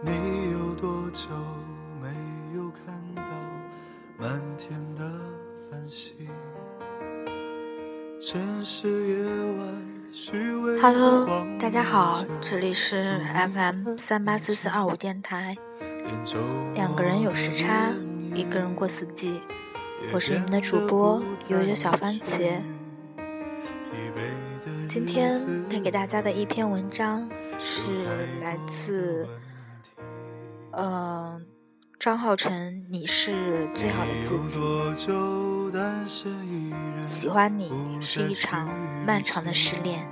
你有多久没有看到满天的繁星？城市夜晚虚伪 Hello，大家好，这里是 FM 三八四四二五电台。两个人有时差，一个人过四季。我是你们的主播悠悠小番茄。今天带给大家的一篇文章是来自。嗯，张浩辰，你是最好的自己。喜欢你是一场漫长的失恋。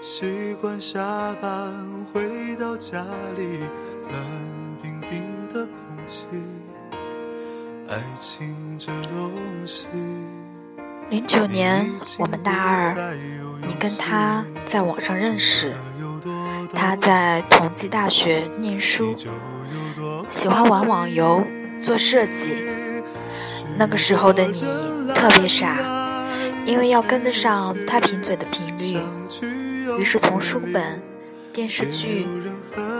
习惯下班回到家里，冷冰冰的空气。爱情这东西。零九年，我们大二，你跟他在网上认识。他在同济大学念书，喜欢玩网游、做设计。那个时候的你特别傻，因为要跟得上他贫嘴的频率，于是从书本、电视剧、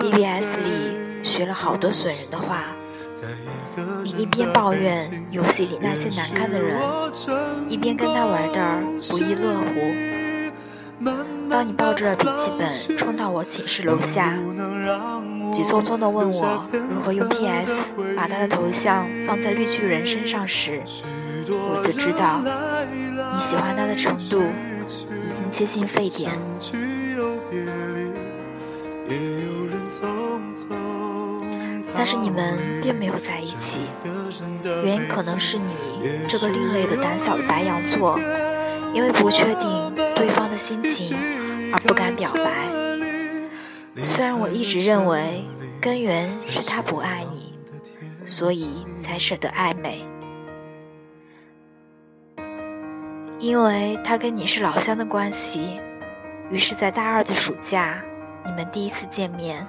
BBS 里学了好多损人的话。你一边抱怨游戏里那些难看的人，一边跟他玩的不亦乐乎。当你抱着笔记本冲到我寝室楼下，急匆匆地问我如何用 PS 把他的头像放在绿巨人身上时，我就知道你喜欢他的程度已经接近沸点。但是你们并没有在一起，原因可能是你这个另类的胆小的白羊座。因为不确定对方的心情而不敢表白。虽然我一直认为根源是他不爱你，所以才舍得暧昧。因为他跟你是老乡的关系，于是，在大二的暑假，你们第一次见面。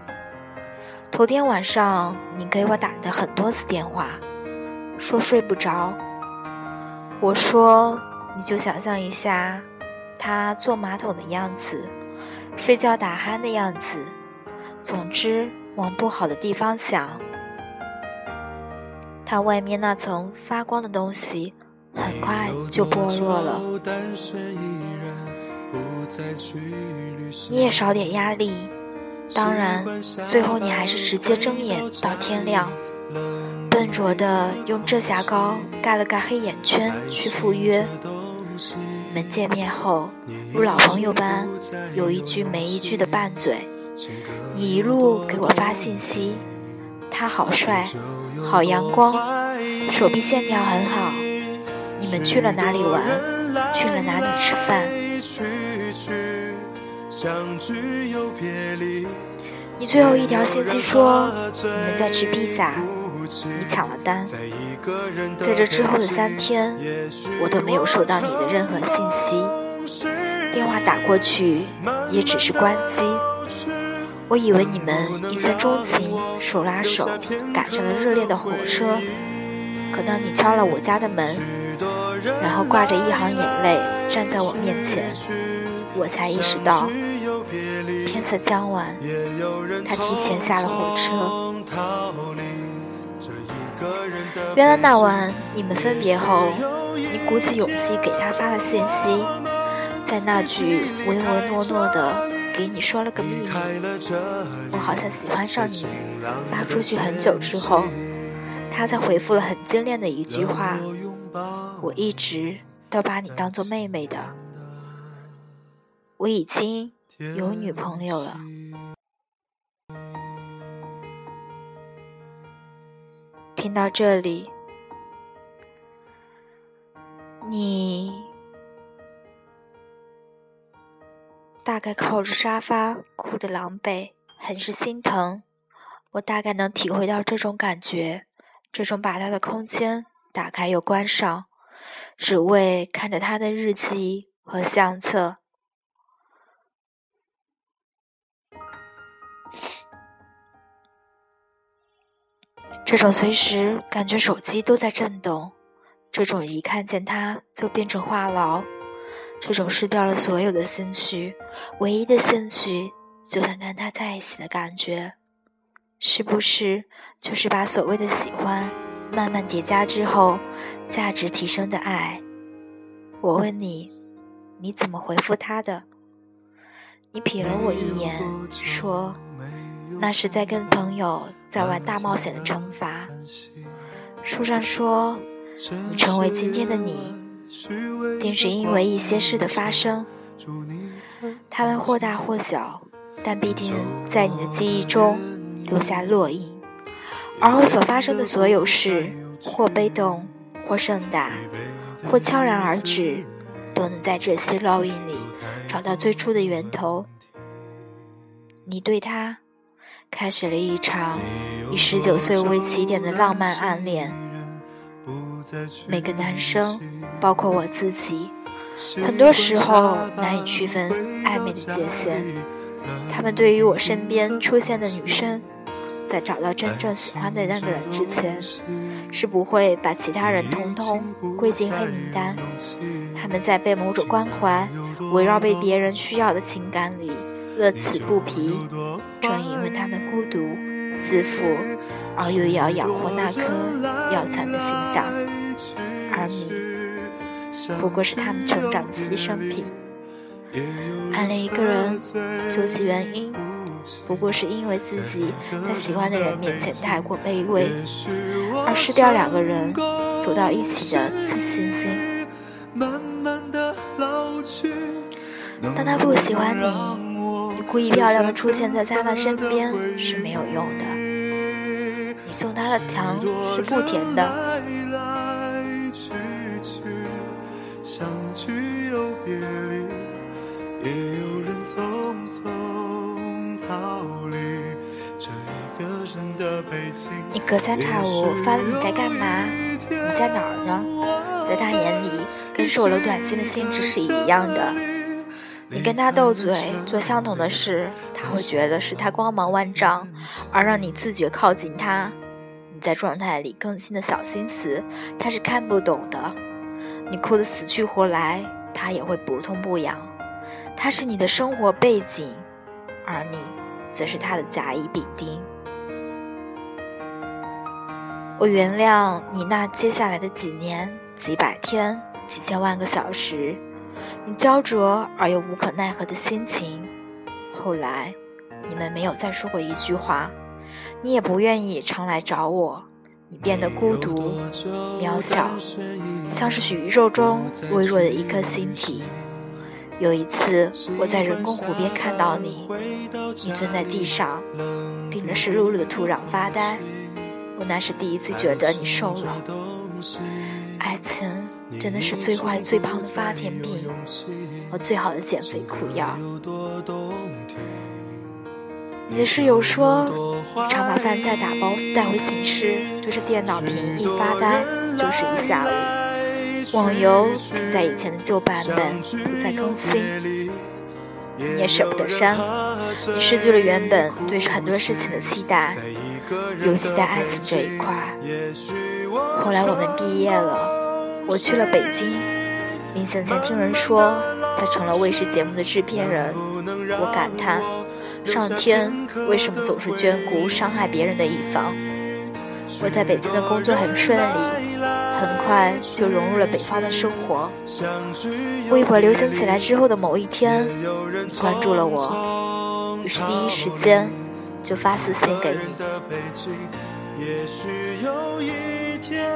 头天晚上，你给我打的很多次电话，说睡不着。我说。你就想象一下，他坐马桶的样子，睡觉打鼾的样子，总之往不好的地方想。他外面那层发光的东西，很快就剥落了。你也少点压力，当然，最后你还是直接睁眼到天亮，笨拙的用遮瑕膏盖了盖黑眼圈去赴约。你们见面后，如老朋友般，有一句没一句的拌嘴。你一路给我发信息，他好帅，好阳光，手臂线条很好。你们去了哪里玩？去了哪里吃饭？你最后一条信息说，你们在吃披萨。你抢了单，在这之后的三天，我都没有收到你的任何信息，电话打过去也只是关机。我以为你们一见钟情，手拉手赶上了热烈的火车，可当你敲了我家的门，然后挂着一行眼泪站在我面前，我才意识到天色将晚，他提前下了火车。原来那晚你们分别后，你鼓起勇气给他发了信息，在那句唯唯诺诺的给你说了个秘密，我好像喜欢上你，发出去很久之后，他才回复了很精炼的一句话：我一直都把你当做妹妹的，我已经有女朋友了。听到这里，你大概靠着沙发哭得狼狈，很是心疼。我大概能体会到这种感觉，这种把他的空间打开又关上，只为看着他的日记和相册。这种随时感觉手机都在震动，这种一看见他就变成话痨，这种失掉了所有的兴趣，唯一的兴趣就想跟他在一起的感觉，是不是就是把所谓的喜欢慢慢叠加之后，价值提升的爱？我问你，你怎么回复他的？你瞥了我一眼，说。那是在跟朋友在玩大冒险的惩罚。书上说，你成为今天的你，定是因为一些事的发生。它们或大或小，但必定在你的记忆中留下烙印。而我所发生的所有事，或悲动，或盛大，或悄然而止，都能在这些烙印里找到最初的源头。你对他。开始了一场以十九岁为起点的浪漫暗恋。每个男生，包括我自己，很多时候难以区分暧昧的界限。他们对于我身边出现的女生，在找到真正喜欢的那个人之前，是不会把其他人通通归进黑名单。他们在被某种关怀围绕、被别人需要的情感里。乐此不疲，正因为他们孤独、自负，而又要养活那颗要强的心脏，而你不过是他们成长的牺牲品。暗恋一个人，究其原因，不过是因为自己在喜欢的人面前太过卑微，而失掉两个人走到一起的自信心。当他不喜欢你。故意漂亮的出现在他的身边是没有用的，你送他的糖是不甜的。你隔三差五发的你在干嘛？你在哪儿呢？在他眼里，跟收了短信的性质是一样的。你跟他斗嘴，做相同的事，他会觉得是他光芒万丈，而让你自觉靠近他。你在状态里更新的小心思，他是看不懂的。你哭得死去活来，他也会不痛不痒。他是你的生活背景，而你则是他的甲乙丙丁。我原谅你那接下来的几年、几百天、几千万个小时。你焦灼而又无可奈何的心情。后来，你们没有再说过一句话，你也不愿意常来找我。你变得孤独、渺小，像是宇宙中微弱的一颗星体。有一次，我在人工湖边看到你，你蹲在地上，盯着湿漉漉的土壤发呆。我那是第一次觉得你瘦了。爱情。真的是最坏最胖的发甜品和最好的减肥苦药。你的室友说，常把饭菜打包带回寝室，对着电脑屏一发呆就是一下午。网游停在以前的旧版本，不再更新，你也舍不得删。你失去了原本对很多事情的期待，尤其在爱情这一块。后来我们毕业了。我去了北京，临行前听人说他成了卫视节目的制片人，我感叹上天为什么总是眷顾伤害别人的一方。我在北京的工作很顺利，很快就融入了北方的生活。微博流行起来之后的某一天，你关注了我，于是第一时间就发私信给你。也许有一天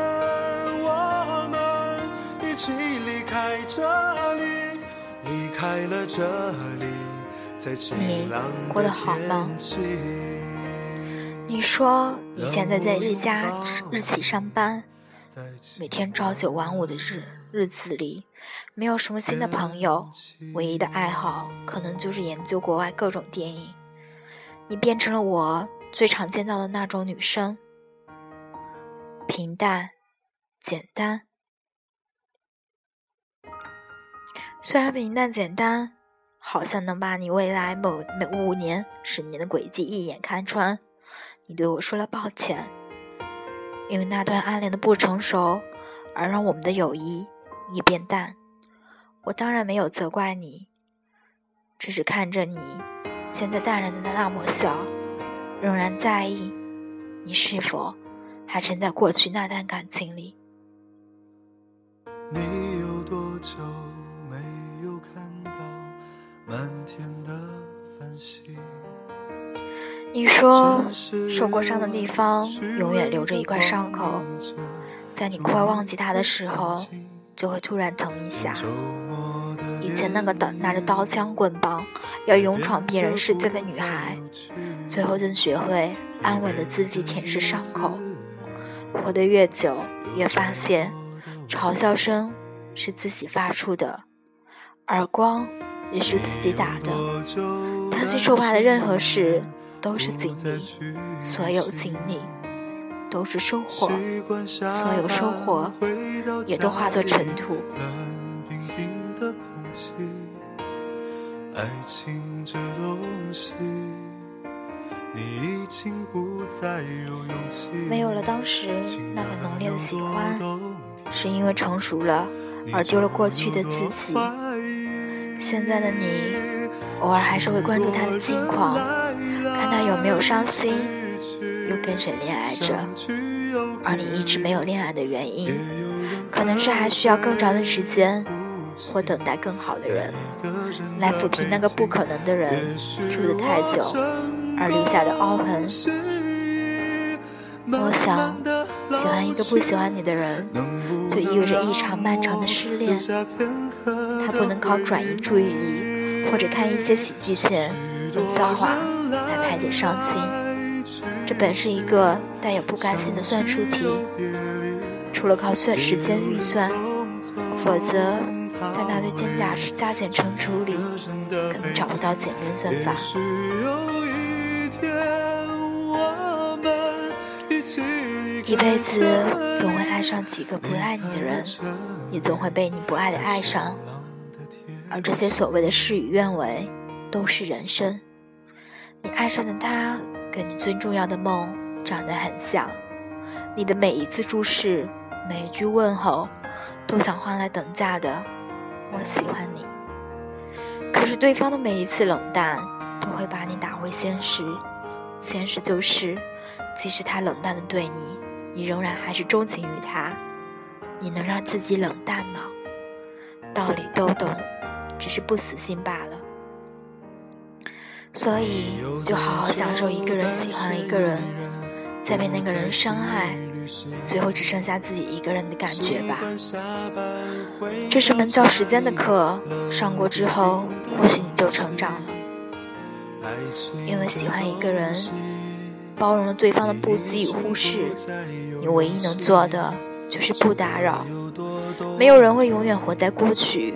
你过得好吗？你说你现在在日家日企上班，每天朝九晚五的日日子里，没有什么新的朋友，唯一的爱好可能就是研究国外各种电影。你变成了我最常见到的那种女生，平淡、简单。虽然平淡简单，好像能把你未来某每五年、十年的轨迹一眼看穿。你对我说了抱歉，因为那段暗恋的不成熟，而让我们的友谊也变淡。我当然没有责怪你，只是看着你现在淡然的那抹笑，仍然在意你是否还沉在过去那段感情里。你有多久你说，受过伤的地方永远留着一块伤口，在你快忘记它的时候，就会突然疼一下。以前那个的拿着刀枪棍棒要勇闯别人世界的女孩，最后竟学会安稳的自己舔舐伤口。活得越久，越发现，嘲笑声是自己发出的，耳光也是自己打的。贪心受怕的任何事。都是经历，所有经历都是收获，所有收获也都化作尘土。没有了当时那么浓烈的喜欢，是因为成熟了而丢了过去的自己。现在的你，偶尔还是会关注他的近况。看他有没有伤心，又跟谁恋爱着，而你一直没有恋爱的原因，可能是还需要更长的时间，或等待更好的人，来抚平那个不可能的人住得太久而留下的凹痕。我想，喜欢一个不喜欢你的人，就意味着一场漫长的失恋。他不能靠转移注意力，或者看一些喜剧片、冷笑话来。排解伤心，这本是一个带有不甘心的算术题。除了靠算时间预算，否则在那堆加加加减乘除里，根本找不到简 đơn 算法。一辈子总会爱上几个不爱你的人，也总会被你不爱的爱上。而这些所谓的事与愿违，都是人生。你爱上的他，跟你最重要的梦长得很像。你的每一次注视，每一句问候，都想换来等价的“我喜欢你”。可是对方的每一次冷淡，都会把你打回现实。现实就是，即使他冷淡的对你，你仍然还是钟情于他。你能让自己冷淡吗？道理都懂，只是不死心罢了。所以，就好好享受一个人喜欢一个人，再被那个人伤害，最后只剩下自己一个人的感觉吧。这是门叫时间的课，上过之后，或许你就成长了。因为喜欢一个人，包容了对方的不羁与忽视，你唯一能做的就是不打扰。没有人会永远活在过去，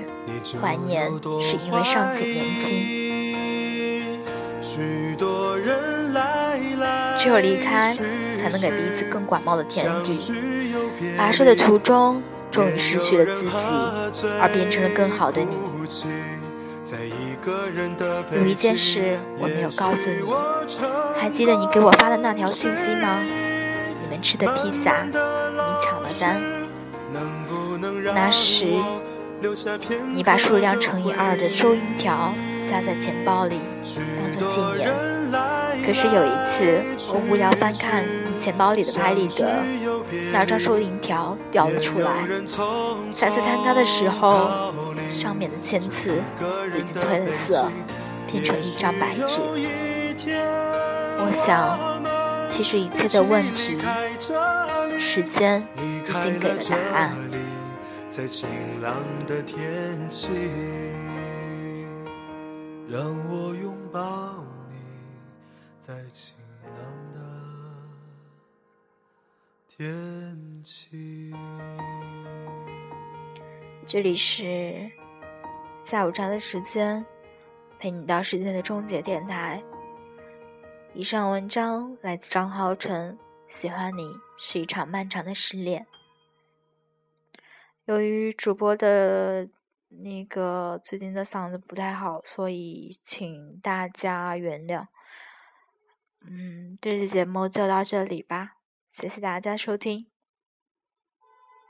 怀念是因为尚且年轻。只有离开，才能给彼此更广袤的天地。跋涉的途中，终于失去了自己，而变成了更好的你。有一件事我没有告诉你，还记得你给我发的那条信息吗？你们吃的披萨，你抢了单。那时，你把数量乘以二的收银条。夹在钱包里当做纪念。可是有一次，我无聊翻看钱包里的拍立得，那张收银条掉了出来。再次摊开的时候，上面的签字已经褪了色，变成一张白纸。我想，其实一切的问题，时间已经给了答案。在晴朗的天气。让我拥抱你，在晴朗的天气。这里是下午茶的时间，陪你到时间的终结电台。以上文章来自张浩晨。喜欢你是一场漫长的失恋。由于主播的那个最近的嗓子不太好，所以请大家原谅。嗯，这期节目就到这里吧，谢谢大家收听。